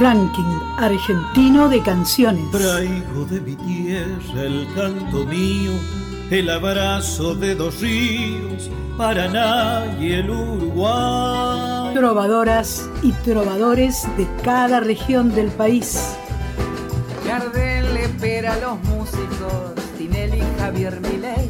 Ranking argentino de canciones. Traigo de mi tierra el canto mío, el abrazo de dos ríos, Paraná y el Uruguay. Trovadoras y trovadores de cada región del país. Gardel espera a los músicos, Tinelli, Javier Milei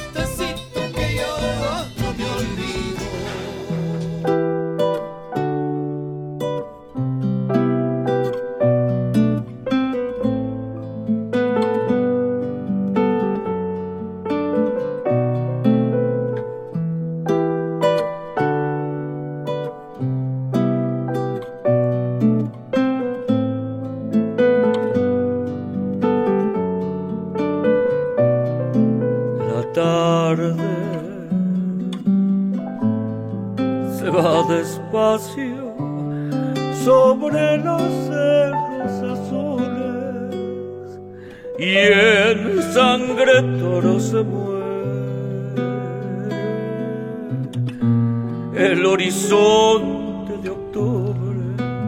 se muere. El horizonte de octubre.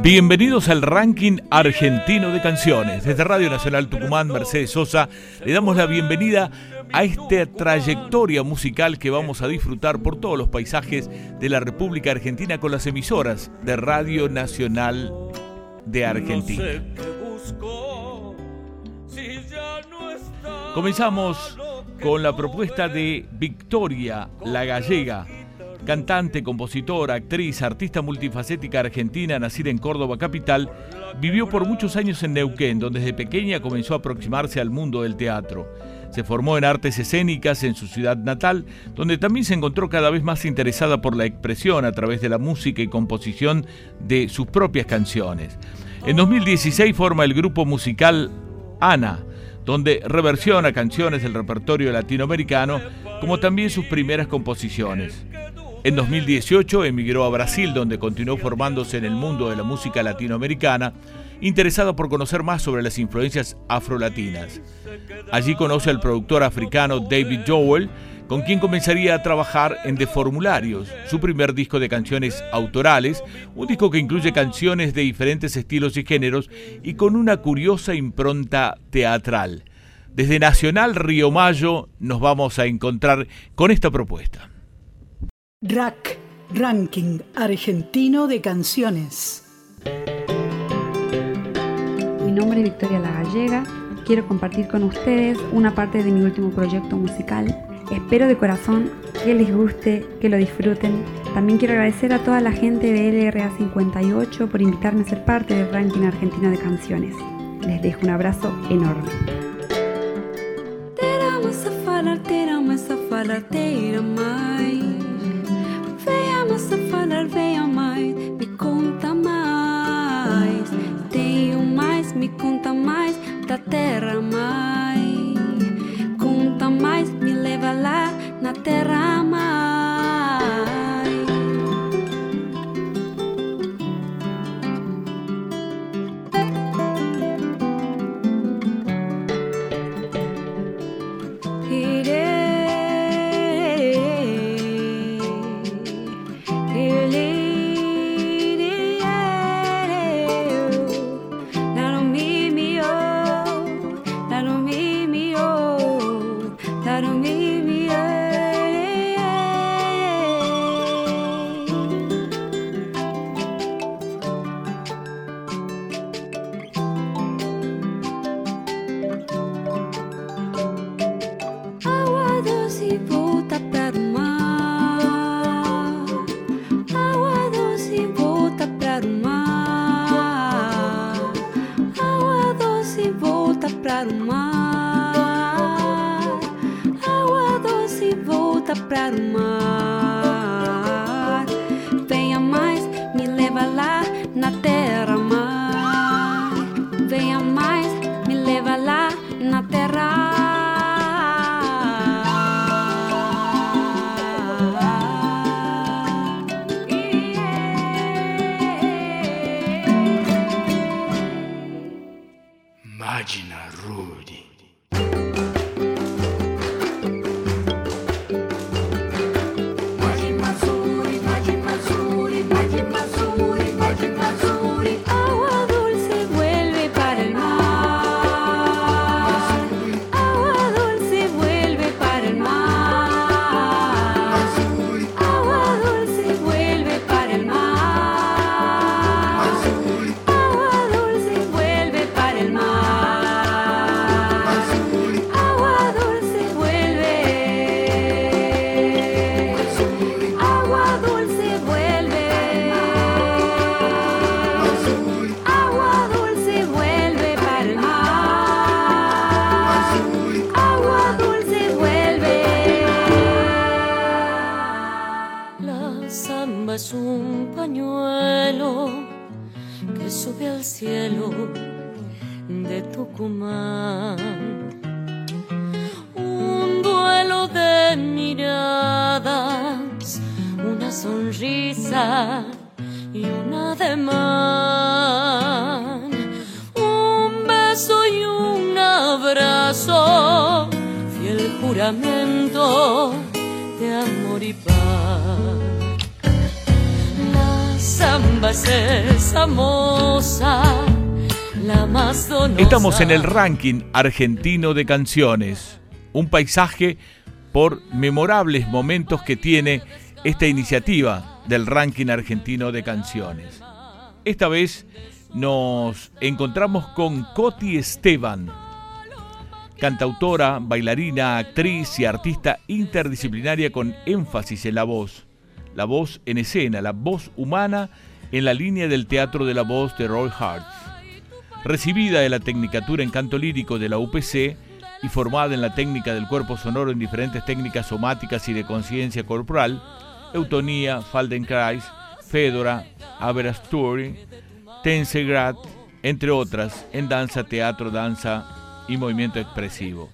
Bienvenidos al ranking argentino de canciones. Desde Radio Nacional Tucumán, Mercedes Sosa, le damos la bienvenida a esta trayectoria musical que vamos a disfrutar por todos los paisajes de la República Argentina con las emisoras de Radio Nacional de Argentina. Comenzamos con la propuesta de Victoria La Gallega, cantante, compositora, actriz, artista multifacética argentina, nacida en Córdoba capital, vivió por muchos años en Neuquén, donde desde pequeña comenzó a aproximarse al mundo del teatro. Se formó en artes escénicas en su ciudad natal, donde también se encontró cada vez más interesada por la expresión a través de la música y composición de sus propias canciones. En 2016 forma el grupo musical Ana, donde reversiona canciones del repertorio latinoamericano, como también sus primeras composiciones. En 2018 emigró a Brasil, donde continuó formándose en el mundo de la música latinoamericana, interesada por conocer más sobre las influencias afrolatinas. Allí conoce al productor africano David Joel, con quien comenzaría a trabajar en The Formularios, su primer disco de canciones autorales, un disco que incluye canciones de diferentes estilos y géneros y con una curiosa impronta teatral. Desde Nacional Río Mayo nos vamos a encontrar con esta propuesta. Rack, Ranking Argentino de Canciones. Mi nombre es Victoria La Gallega quiero compartir con ustedes una parte de mi último proyecto musical. Espero de corazón que les guste, que lo disfruten. También quiero agradecer a toda la gente de LRA 58 por invitarme a ser parte del ranking argentino de canciones. Les dejo un abrazo enorme. Na Música Estamos en el ranking argentino de canciones, un paisaje por memorables momentos que tiene esta iniciativa del ranking argentino de canciones. Esta vez nos encontramos con Coti Esteban, cantautora, bailarina, actriz y artista interdisciplinaria con énfasis en la voz. La voz en escena, la voz humana en la línea del teatro de la voz de Roy Hart. Recibida de la Tecnicatura en Canto Lírico de la UPC y formada en la técnica del cuerpo sonoro en diferentes técnicas somáticas y de conciencia corporal, Eutonía, Faldenkrais, Fedora, Aberasturi, Tensegrad, entre otras, en danza, teatro, danza y movimiento expresivo.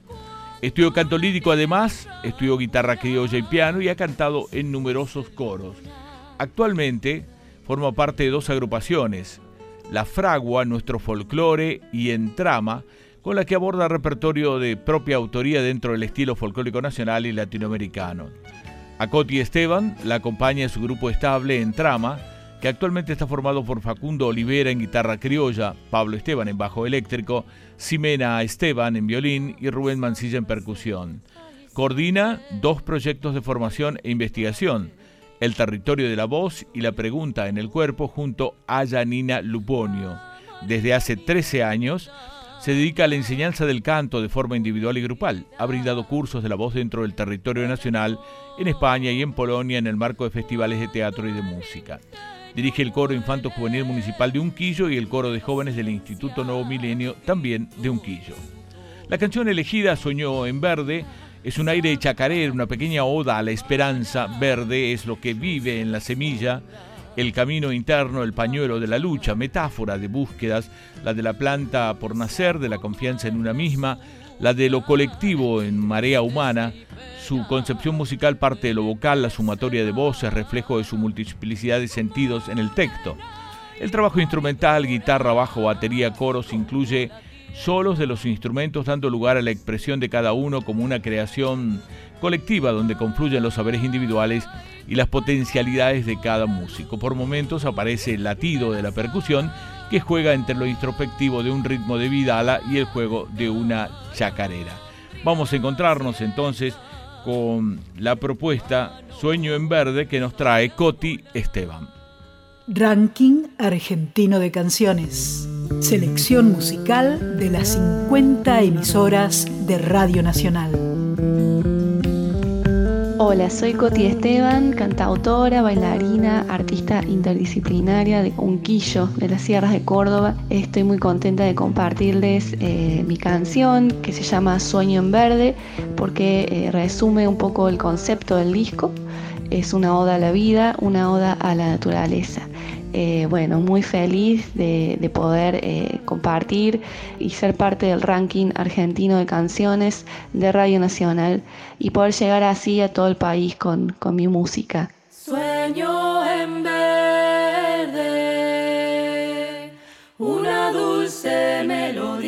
Estudió canto lírico además, estudió guitarra criolla y piano y ha cantado en numerosos coros. Actualmente forma parte de dos agrupaciones, La Fragua, Nuestro Folclore y En Trama, con la que aborda repertorio de propia autoría dentro del estilo folclórico nacional y latinoamericano. A Coti Esteban la acompaña su grupo estable En Trama, que actualmente está formado por Facundo Olivera en guitarra criolla, Pablo Esteban en bajo eléctrico, Ximena Esteban en violín y Rubén Mancilla en percusión. Coordina dos proyectos de formación e investigación, El territorio de la voz y La pregunta en el cuerpo junto a Janina Luponio. Desde hace 13 años se dedica a la enseñanza del canto de forma individual y grupal. Ha brindado cursos de la voz dentro del territorio nacional, en España y en Polonia en el marco de festivales de teatro y de música. Dirige el coro Infanto Juvenil Municipal de Unquillo y el coro de jóvenes del Instituto Nuevo Milenio, también de Unquillo. La canción elegida, Soñó en Verde, es un aire chacarero, una pequeña oda a la esperanza. Verde es lo que vive en la semilla, el camino interno, el pañuelo de la lucha, metáfora de búsquedas, la de la planta por nacer, de la confianza en una misma, la de lo colectivo en marea humana. Su concepción musical parte de lo vocal, la sumatoria de voces, reflejo de su multiplicidad de sentidos en el texto. El trabajo instrumental, guitarra, bajo, batería, coros, incluye solos de los instrumentos dando lugar a la expresión de cada uno como una creación colectiva donde confluyen los saberes individuales y las potencialidades de cada músico. Por momentos aparece el latido de la percusión que juega entre lo introspectivo de un ritmo de vidala y el juego de una chacarera. Vamos a encontrarnos entonces con la propuesta Sueño en Verde que nos trae Coti Esteban. Ranking Argentino de Canciones. Selección musical de las 50 emisoras de Radio Nacional. Hola, soy Coti Esteban, cantautora, bailarina, artista interdisciplinaria de Unquillo, de las Sierras de Córdoba. Estoy muy contenta de compartirles eh, mi canción que se llama Sueño en Verde porque eh, resume un poco el concepto del disco. Es una oda a la vida, una oda a la naturaleza. Eh, bueno, muy feliz de, de poder eh, compartir y ser parte del ranking argentino de canciones de Radio Nacional y poder llegar así a todo el país con, con mi música. Sueño en verde, una dulce melodía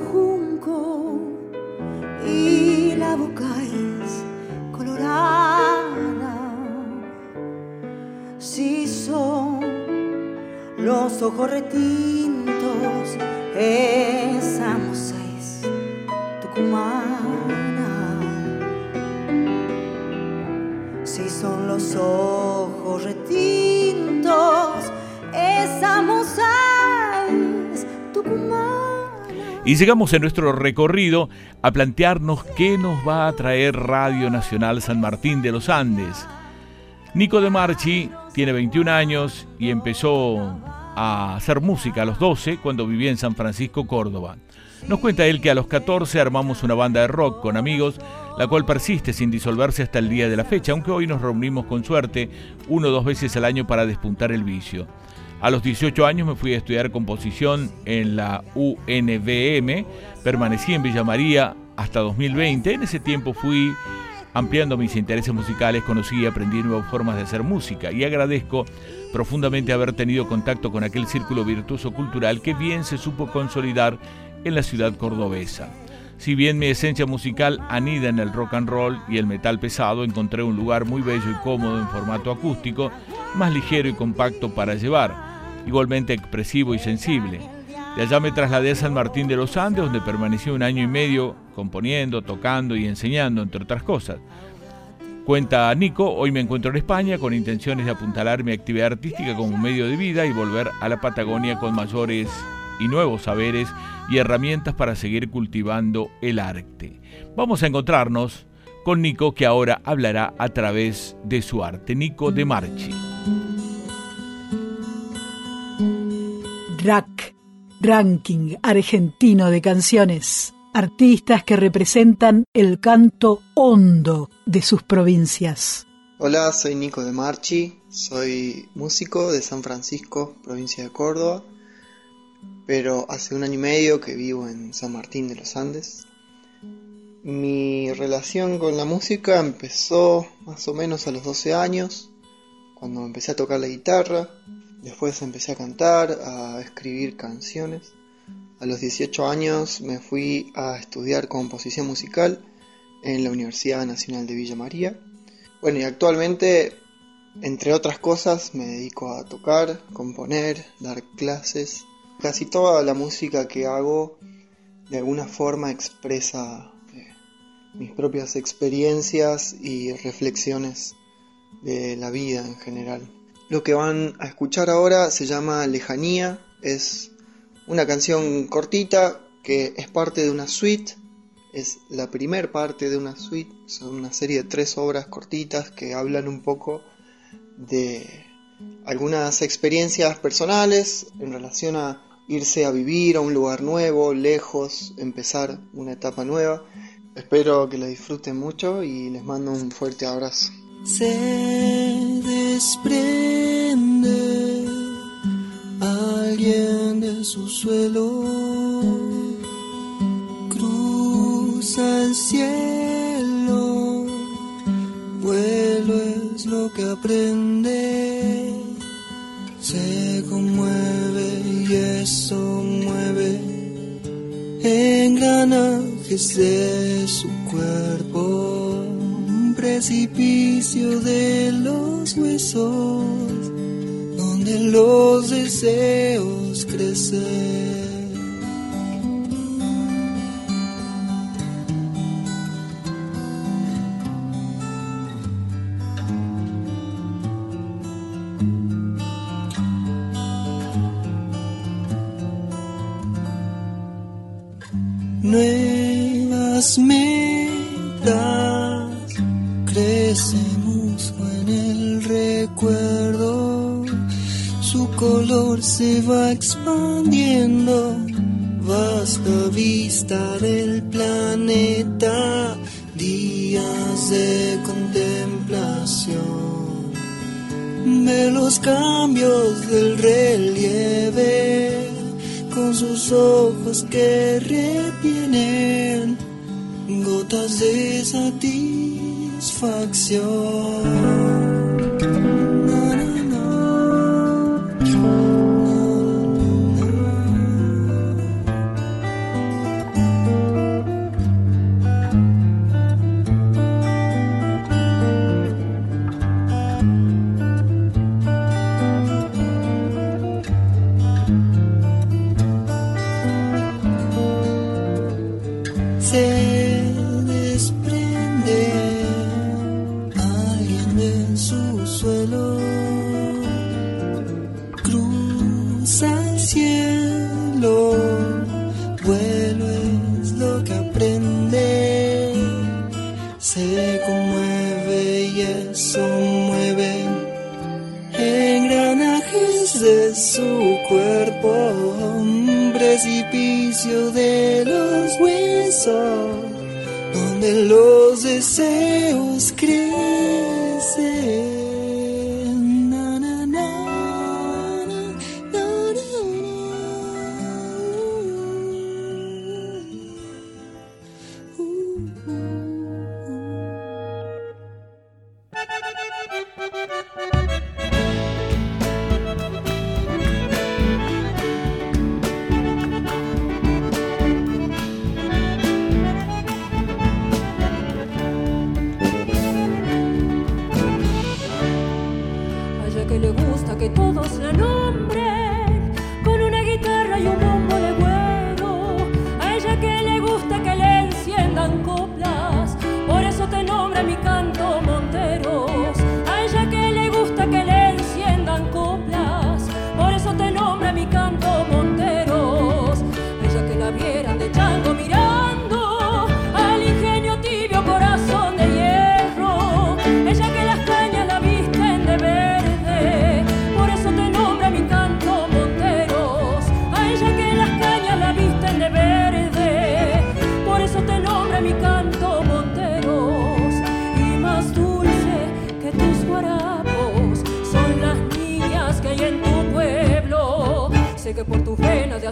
junco y la boca es colorada, si son los ojos retintos, esa moza es tucumana. Si son los ojos retintos, esa moza Y llegamos en nuestro recorrido a plantearnos qué nos va a traer Radio Nacional San Martín de los Andes. Nico de Marchi tiene 21 años y empezó a hacer música a los 12 cuando vivía en San Francisco, Córdoba. Nos cuenta él que a los 14 armamos una banda de rock con amigos, la cual persiste sin disolverse hasta el día de la fecha, aunque hoy nos reunimos con suerte uno o dos veces al año para despuntar el vicio. A los 18 años me fui a estudiar composición en la UNBM, permanecí en Villa María hasta 2020. En ese tiempo fui ampliando mis intereses musicales, conocí y aprendí nuevas formas de hacer música y agradezco profundamente haber tenido contacto con aquel círculo virtuoso cultural que bien se supo consolidar en la ciudad cordobesa. Si bien mi esencia musical anida en el rock and roll y el metal pesado, encontré un lugar muy bello y cómodo en formato acústico, más ligero y compacto para llevar, igualmente expresivo y sensible. De allá me trasladé a San Martín de los Andes, donde permanecí un año y medio componiendo, tocando y enseñando, entre otras cosas. Cuenta Nico, hoy me encuentro en España con intenciones de apuntalar mi actividad artística como medio de vida y volver a la Patagonia con mayores y nuevos saberes y herramientas para seguir cultivando el arte. Vamos a encontrarnos con Nico que ahora hablará a través de su arte. Nico de Marchi. RAC, Ranking Argentino de Canciones. Artistas que representan el canto hondo de sus provincias. Hola, soy Nico de Marchi, soy músico de San Francisco, provincia de Córdoba, pero hace un año y medio que vivo en San Martín de los Andes. Mi relación con la música empezó más o menos a los 12 años, cuando empecé a tocar la guitarra, después empecé a cantar, a escribir canciones. A los 18 años me fui a estudiar composición musical en la Universidad Nacional de Villa María. Bueno, y actualmente Entre otras cosas me dedico a tocar, componer, dar clases. Casi toda la música que hago de alguna forma expresa eh, mis propias experiencias y reflexiones de la vida en general. Lo que van a escuchar ahora se llama Lejanía, es una canción cortita que es parte de una suite, es la primer parte de una suite, son una serie de tres obras cortitas que hablan un poco de algunas experiencias personales en relación a irse a vivir a un lugar nuevo, lejos, empezar una etapa nueva. Espero que la disfruten mucho y les mando un fuerte abrazo. Su suelo, cruza el cielo, vuelo es lo que aprende, se conmueve y eso mueve engranajes de su cuerpo, un precipicio de los huesos donde los deseos crecen. Nuevas metas crecemos en el recuerdo su color se va expandiendo, que retienen gotas de satisfacción.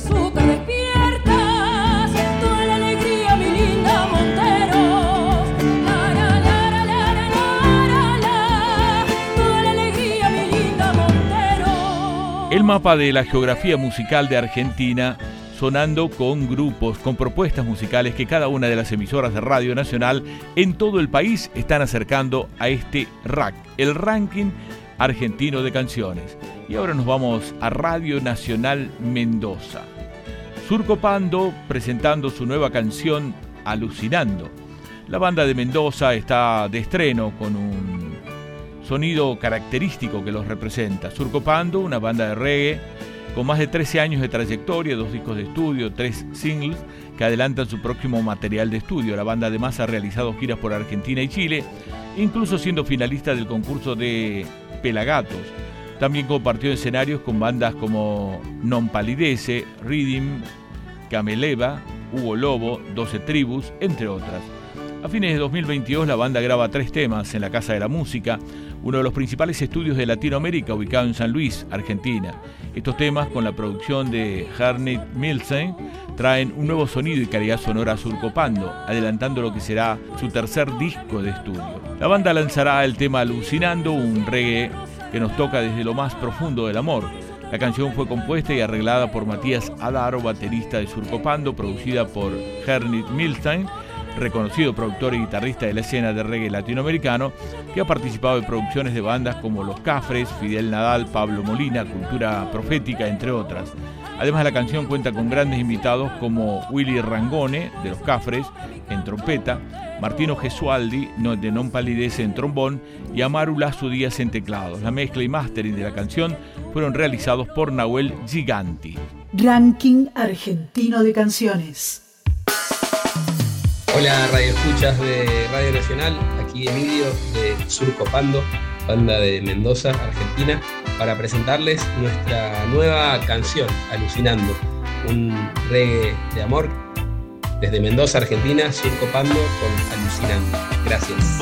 despiertas, toda la alegría, mi linda toda la alegría, mi linda El mapa de la geografía musical de Argentina sonando con grupos, con propuestas musicales que cada una de las emisoras de Radio Nacional en todo el país están acercando a este RAC, el ranking argentino de canciones. Y ahora nos vamos a Radio Nacional Mendoza. Surco Pando presentando su nueva canción Alucinando. La banda de Mendoza está de estreno con un sonido característico que los representa. Surco Pando, una banda de reggae con más de 13 años de trayectoria, dos discos de estudio, tres singles que adelantan su próximo material de estudio. La banda además ha realizado giras por Argentina y Chile, incluso siendo finalista del concurso de Pelagatos. También compartió escenarios con bandas como Non Palidece, Rhythm, Cameleva, Hugo Lobo, 12 Tribus, entre otras. A fines de 2022 la banda graba tres temas en la Casa de la Música, uno de los principales estudios de Latinoamérica ubicado en San Luis, Argentina. Estos temas, con la producción de Harnett Milsen, traen un nuevo sonido y calidad sonora Surcopando, adelantando lo que será su tercer disco de estudio. La banda lanzará el tema Alucinando, un reggae que nos toca desde lo más profundo del amor. La canción fue compuesta y arreglada por Matías Adaro, baterista de Surcopando, producida por Hernit Milstein, reconocido productor y guitarrista de la escena de reggae latinoamericano, que ha participado en producciones de bandas como Los Cafres, Fidel Nadal, Pablo Molina, Cultura Profética, entre otras. Además, la canción cuenta con grandes invitados como Willy Rangone, de Los Cafres, en trompeta, Martino Gesualdi, de Non Palidece, en trombón, y Amaru Lazo Díaz en teclados. La mezcla y mastering de la canción fueron realizados por Nahuel Giganti. Ranking Argentino de Canciones. Hola Radio Escuchas de Radio Nacional, aquí Emilio de Surcopando, banda de Mendoza, Argentina, para presentarles nuestra nueva canción, Alucinando, un reggae de amor desde Mendoza, Argentina, Surcopando con Alucinando. Gracias.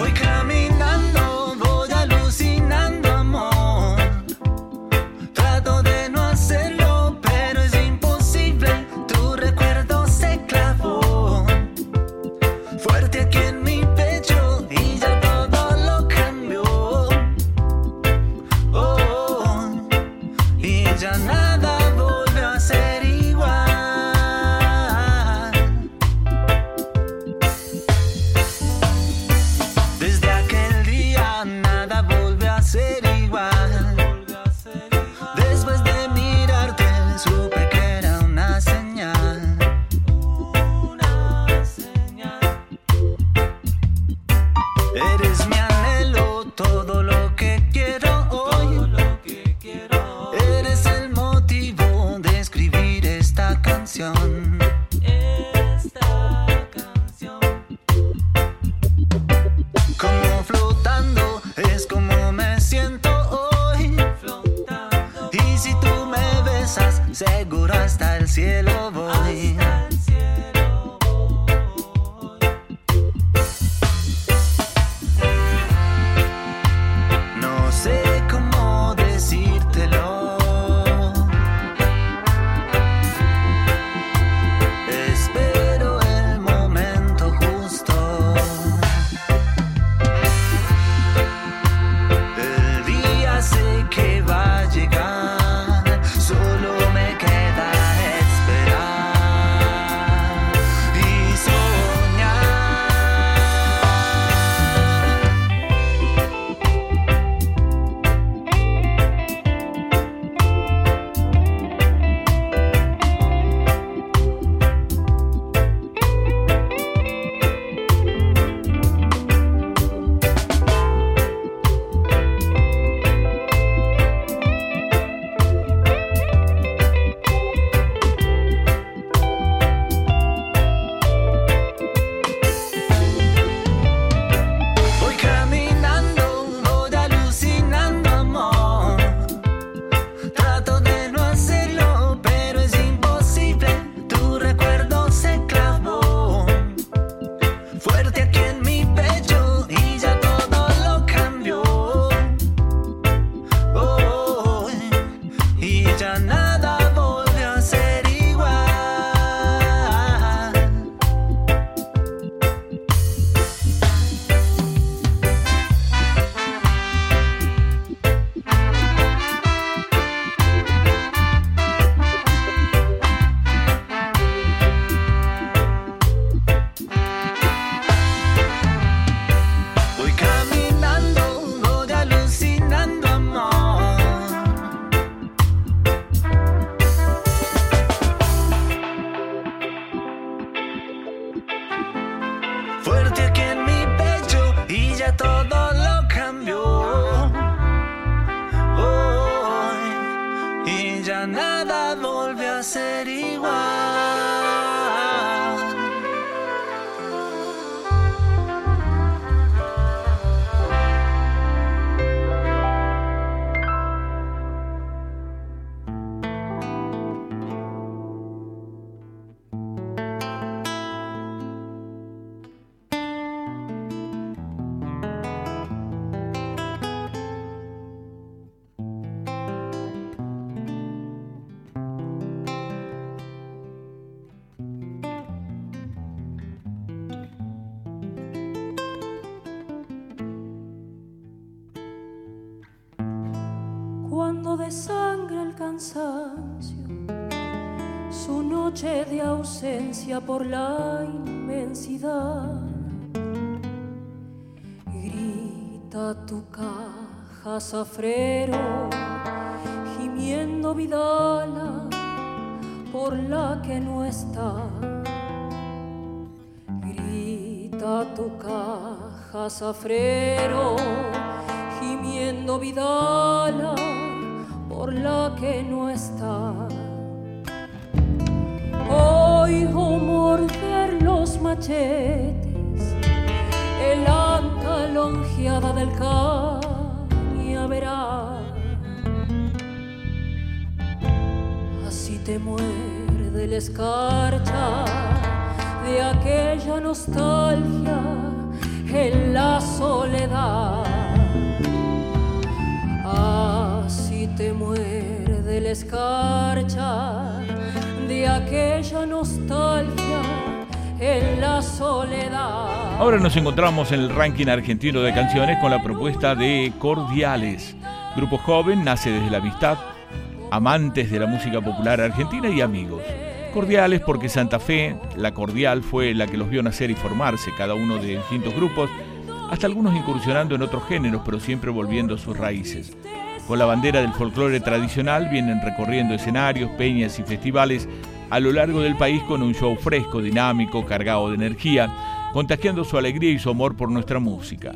Por la inmensidad, grita tu caja zafrero, gimiendo vidala por la que no está. Grita tu caja zafrero, gimiendo vidala por la que no está. Machetes, el anta longeada del cañaveral. Así te muerde la escarcha de aquella nostalgia en la soledad. Así te muerde la escarcha de aquella nostalgia en la soledad. Ahora nos encontramos en el ranking argentino de canciones con la propuesta de Cordiales. Grupo joven, nace desde la amistad, amantes de la música popular argentina y amigos. Cordiales porque Santa Fe, la cordial, fue la que los vio nacer y formarse, cada uno de distintos grupos, hasta algunos incursionando en otros géneros, pero siempre volviendo a sus raíces. Con la bandera del folclore tradicional vienen recorriendo escenarios, peñas y festivales a lo largo del país con un show fresco, dinámico, cargado de energía, contagiando su alegría y su amor por nuestra música.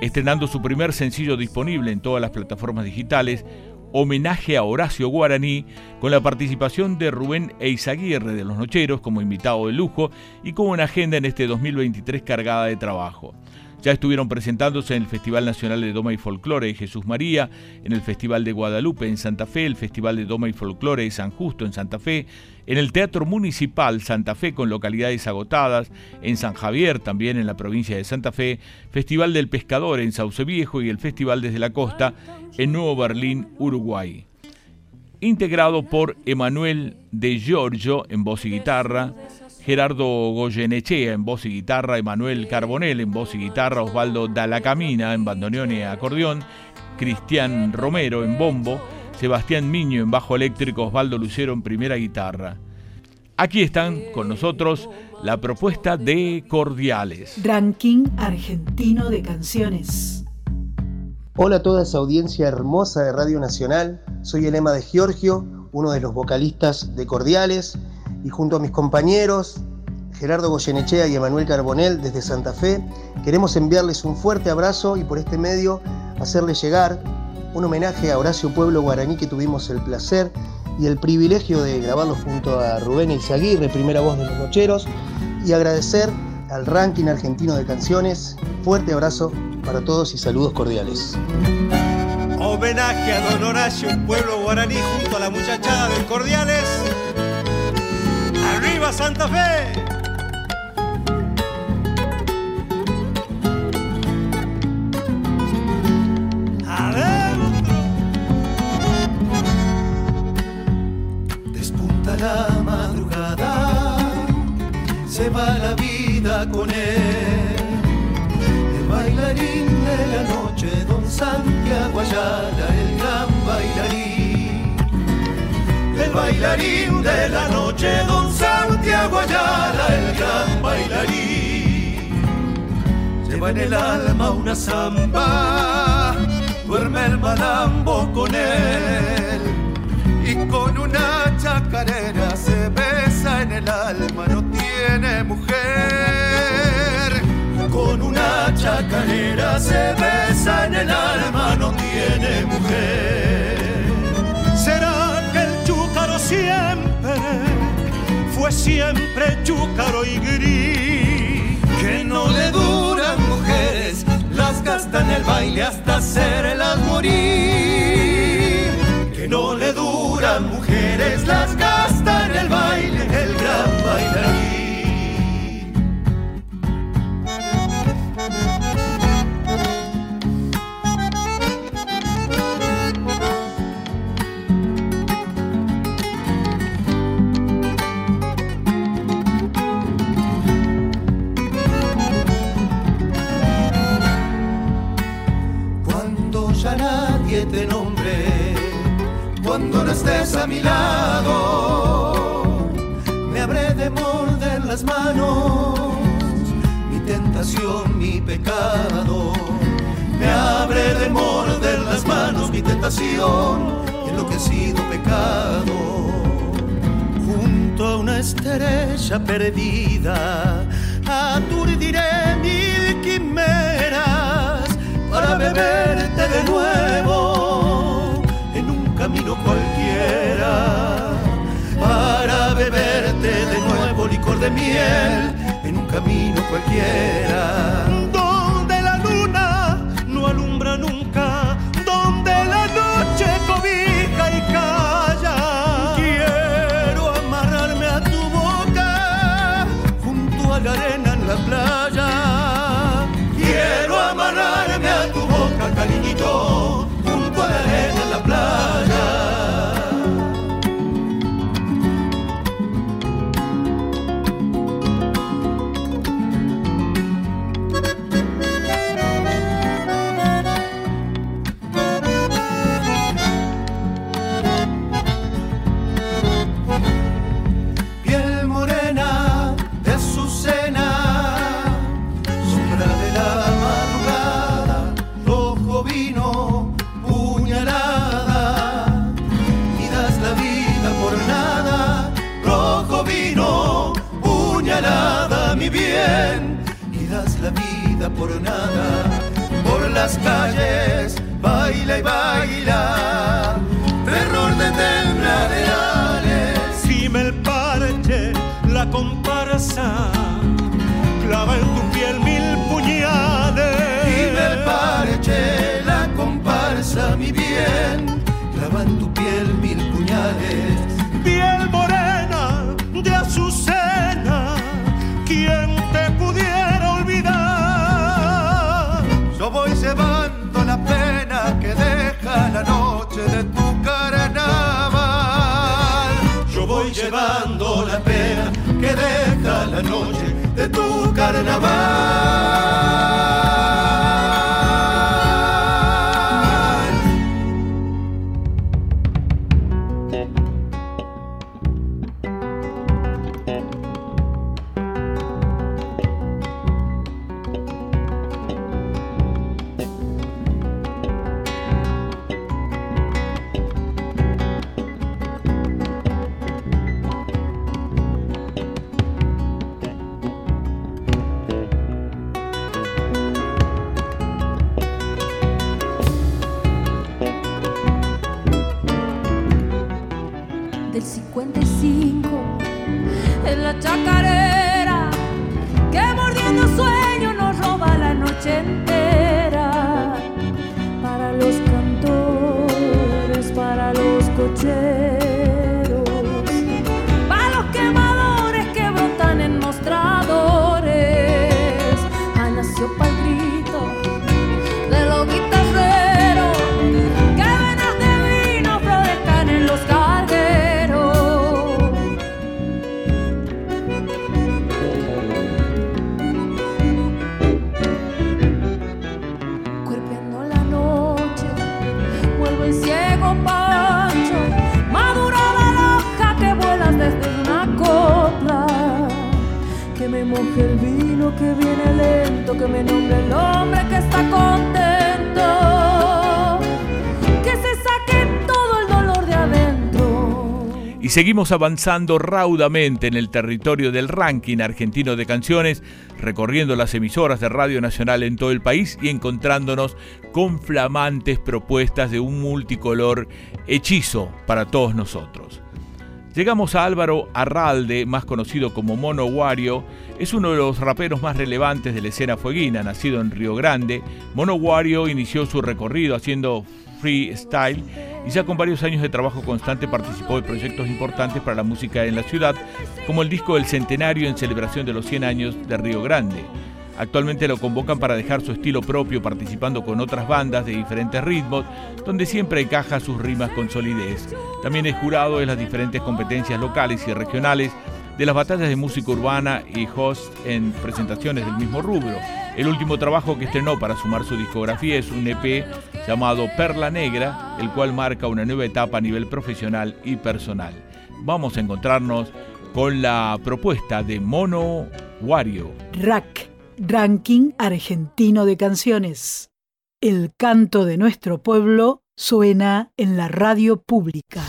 Estrenando su primer sencillo disponible en todas las plataformas digitales, homenaje a Horacio Guaraní, con la participación de Rubén Eizaguirre de Los Nocheros como invitado de lujo y con una agenda en este 2023 cargada de trabajo. Ya estuvieron presentándose en el Festival Nacional de Doma y Folclore de Jesús María, en el Festival de Guadalupe en Santa Fe, el Festival de Doma y Folclore de San Justo en Santa Fe, en el Teatro Municipal Santa Fe con localidades agotadas, en San Javier también en la provincia de Santa Fe, Festival del Pescador en Sauce Viejo y el Festival desde la Costa en Nuevo Berlín, Uruguay. Integrado por Emanuel de Giorgio en voz y guitarra, Gerardo Goyenechea en voz y guitarra, Emanuel Carbonel en voz y guitarra, Osvaldo Dalacamina en bandoneón y acordeón, Cristian Romero en bombo, Sebastián Miño en bajo eléctrico, Osvaldo Lucero en primera guitarra. Aquí están con nosotros la propuesta de Cordiales. Ranking argentino de canciones. Hola a toda esa audiencia hermosa de Radio Nacional. Soy el Ema de Giorgio, uno de los vocalistas de Cordiales, y junto a mis compañeros Gerardo Goyenechea y Emanuel Carbonel desde Santa Fe, queremos enviarles un fuerte abrazo y por este medio hacerles llegar un homenaje a Horacio Pueblo Guaraní que tuvimos el placer y el privilegio de grabarlo junto a Rubén Eizaguirre, primera voz de los Nocheros, y agradecer al ranking argentino de canciones. Fuerte abrazo para todos y saludos cordiales. Homenaje a don Horacio, pueblo guaraní, junto a la muchachada de Cordiales. ¡Arriba Santa Fe! Despunta la madrugada, se va la vida con él. El bailarín de la noche, don Santiago Ayala, el gran bailarín. El bailarín de la noche, don Santiago Ayala, el gran bailarín. Lleva en el alma una zamba, duerme el malambo con él. Y con una chacarera se besa en el alma, no tiene mujer. Con una chacarera se besa fue siempre chúcaro y gris. Que no le duran mujeres, las gasta en el baile hasta hacerlas morir. Que no le duran mujeres, las gasta en el baile el gran bailarín. A mi lado, me habré de morder las manos, mi tentación, mi pecado. Me habré de morder las manos, mi tentación, enloquecido pecado. Junto a una estrella perdida, aturdiré mil quimeras para beberte de nuevo Para beberte de nuevo licor de miel en un camino cualquiera. Noche de tu carnaval. Seguimos avanzando raudamente en el territorio del ranking argentino de canciones, recorriendo las emisoras de Radio Nacional en todo el país y encontrándonos con flamantes propuestas de un multicolor hechizo para todos nosotros. Llegamos a Álvaro Arralde, más conocido como Mono Wario. Es uno de los raperos más relevantes de la escena fueguina, nacido en Río Grande. Mono Wario inició su recorrido haciendo freestyle y ya con varios años de trabajo constante participó de proyectos importantes para la música en la ciudad, como el disco del Centenario en celebración de los 100 años de Río Grande. Actualmente lo convocan para dejar su estilo propio participando con otras bandas de diferentes ritmos, donde siempre encaja sus rimas con solidez. También es jurado en las diferentes competencias locales y regionales de las batallas de música urbana y host en presentaciones del mismo rubro. El último trabajo que estrenó para sumar su discografía es un EP llamado Perla Negra, el cual marca una nueva etapa a nivel profesional y personal. Vamos a encontrarnos con la propuesta de Mono Wario. Rack, Ranking Argentino de Canciones. El canto de nuestro pueblo suena en la radio pública.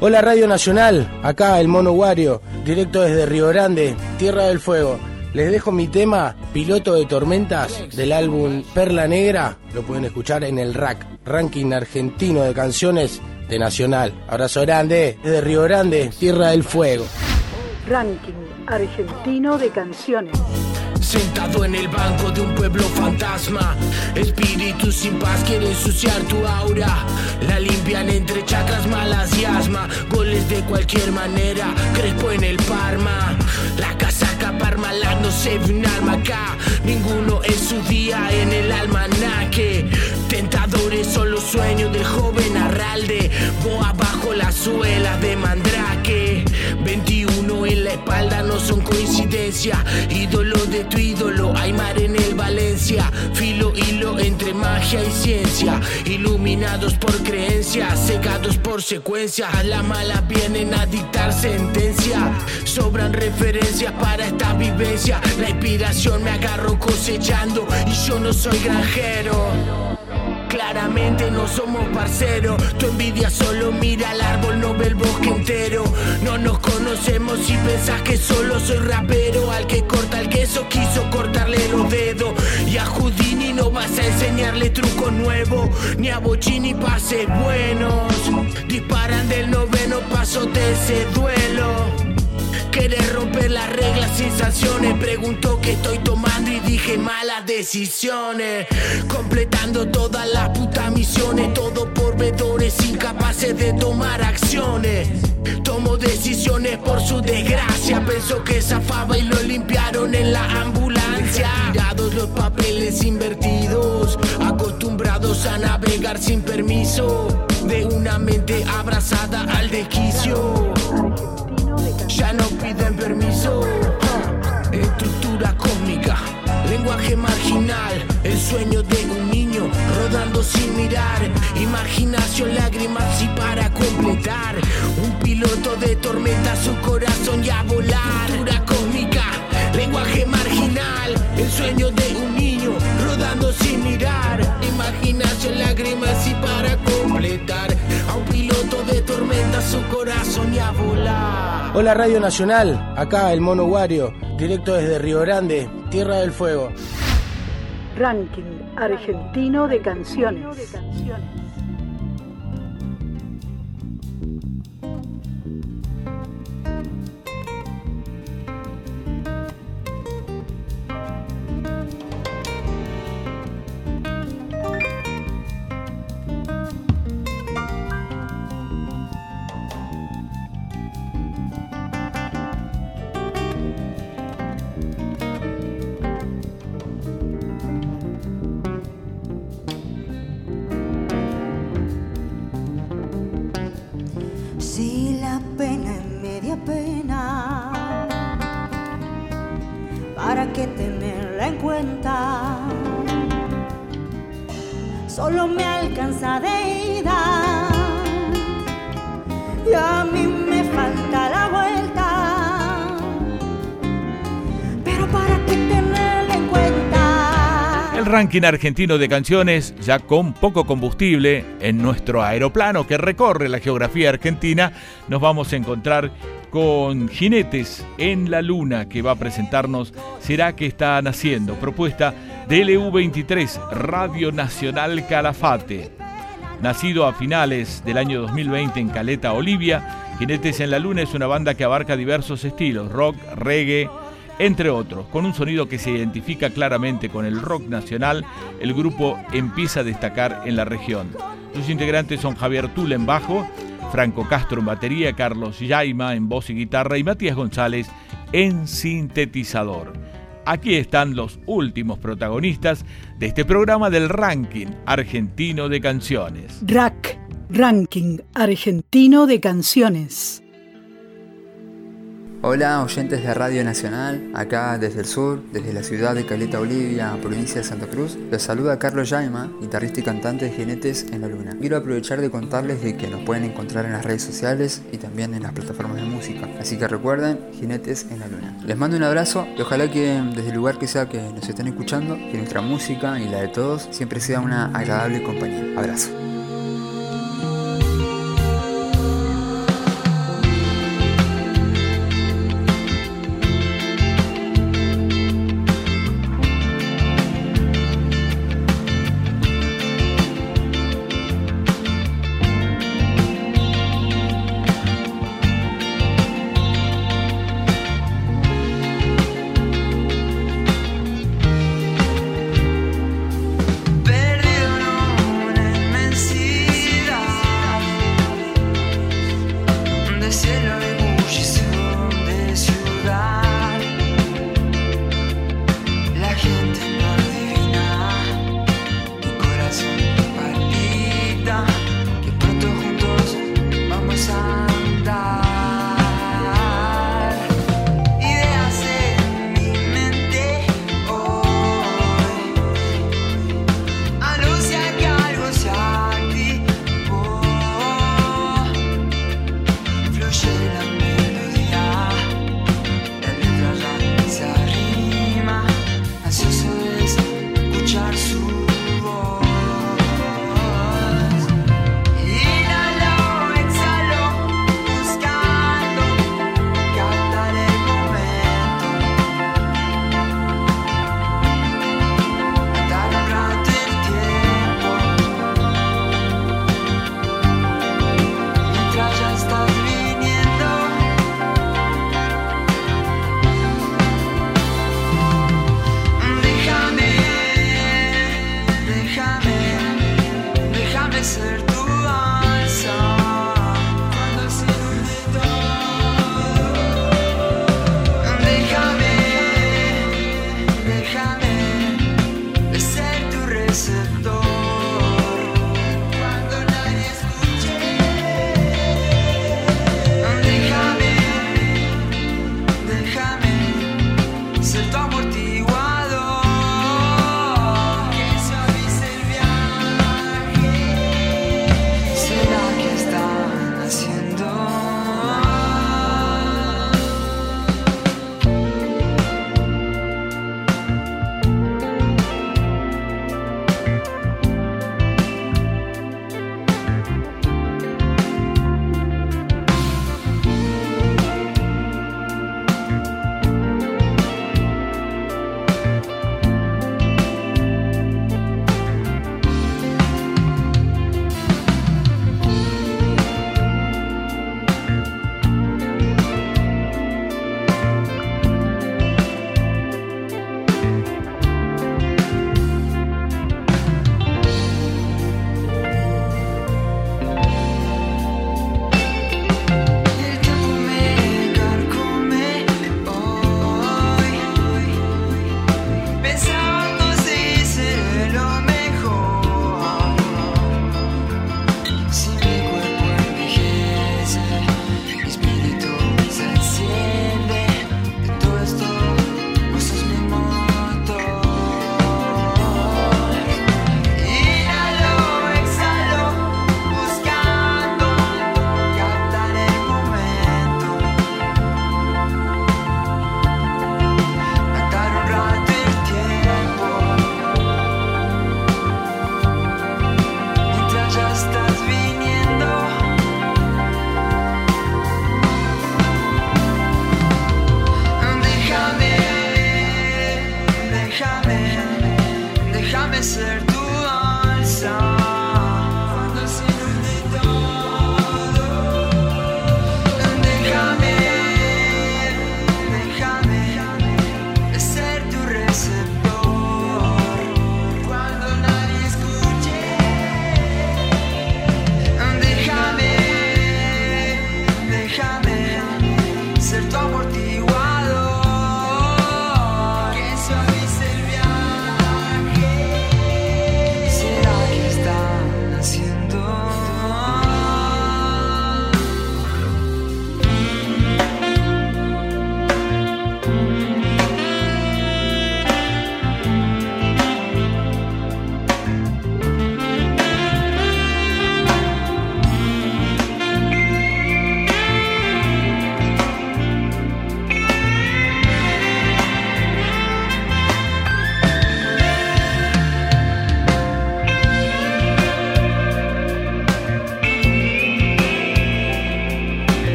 Hola Radio Nacional, acá el Mono Wario, directo desde Río Grande, Tierra del Fuego. Les dejo mi tema Piloto de Tormentas del álbum Perla Negra. Lo pueden escuchar en el RAC, Ranking Argentino de Canciones de Nacional. Abrazo grande desde Río Grande, Tierra del Fuego. Ranking Argentino de Canciones. Sentado en el banco de un pueblo fantasma Espíritus sin paz quieren ensuciar tu aura La limpian entre chakras malas y asma Goles de cualquier manera Crespo en el Parma La casaca parmalando se un arma acá. Ninguno es su día en el almanaque. Tentadores son los sueños del joven Arralde. Boa bajo las suelas de Mandrake. 21 en la espalda no son coincidencia. Ídolo de tu ídolo, hay mar en el Valencia. Filo hilo entre magia y ciencia. Iluminados por creencias, cegados por secuencias Las malas vienen a dictar sentencia. Sobran referencias para esta vivencia. La inspiración me agarro cosechando Y yo no soy granjero Claramente no somos parceros. Tu envidia solo mira al árbol, no ve el bosque entero. No nos conocemos y pensás que solo soy rapero. Al que corta el queso quiso cortarle los dedos. Y a Houdini no vas a enseñarle truco nuevo. Ni a Bochini pases buenos. Disparan del noveno paso de ese duelo. Querer romper las reglas sin sanciones. Preguntó que estoy tomando y dije malas decisiones. Completando todas las putas misiones. Todo por vedores incapaces de tomar acciones. Tomo decisiones por su desgracia. Pensó que zafaba y lo limpiaron en la ambulancia. Tirados los papeles invertidos. Acostumbrados a navegar sin permiso. De una mente abrazada al desquicio. Ya no piden permiso. Estructura cósmica, lenguaje marginal, el sueño de un niño rodando sin mirar. Imaginación, lágrimas y para completar. Un piloto de tormenta, su corazón ya volar. Estructura cósmica, lenguaje marginal, el sueño de un niño rodando sin mirar. Imaginación, lágrimas y para completar. A tormenta, su corazón ya volar. Hola Radio Nacional, acá el Mono Wario, directo desde Río Grande, Tierra del Fuego. Ranking Argentino de Canciones. Ranking argentino de canciones, ya con poco combustible, en nuestro aeroplano que recorre la geografía argentina, nos vamos a encontrar con Jinetes en la Luna, que va a presentarnos Será que está naciendo, propuesta de LU23, Radio Nacional Calafate. Nacido a finales del año 2020 en Caleta, Olivia, Jinetes en la Luna es una banda que abarca diversos estilos, rock, reggae, entre otros. Con un sonido que se identifica claramente con el rock nacional, el grupo empieza a destacar en la región. Sus integrantes son Javier Tula en bajo, Franco Castro en batería, Carlos Yaima en voz y guitarra y Matías González en sintetizador. Aquí están los últimos protagonistas de este programa del ranking argentino de canciones. RAC, Ranking Argentino de Canciones. Hola oyentes de Radio Nacional, acá desde el sur, desde la ciudad de Caleta Olivia, provincia de Santa Cruz, los saluda Carlos Yaima, guitarrista y cantante de Jinetes en la Luna. Quiero aprovechar de contarles de que nos pueden encontrar en las redes sociales y también en las plataformas de música, así que recuerden Jinetes en la Luna. Les mando un abrazo y ojalá que desde el lugar que sea que nos estén escuchando, que nuestra música y la de todos siempre sea una agradable compañía. Abrazo.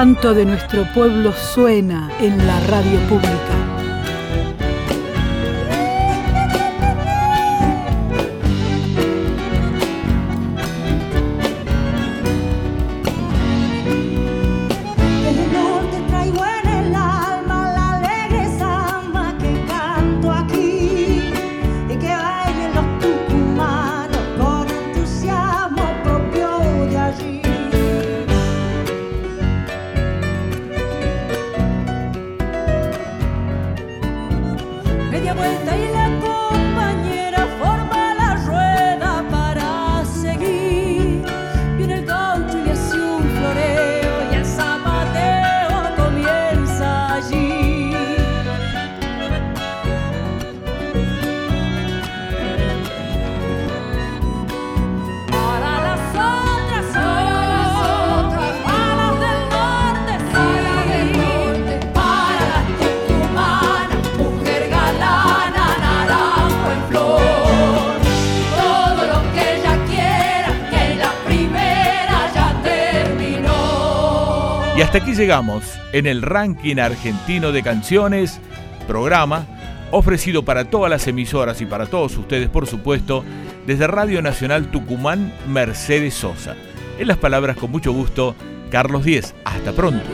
Canto de nuestro pueblo suena en la radio pública. Y hasta aquí llegamos en el ranking argentino de canciones, programa ofrecido para todas las emisoras y para todos ustedes, por supuesto, desde Radio Nacional Tucumán, Mercedes Sosa. En las palabras con mucho gusto, Carlos Díez. Hasta pronto.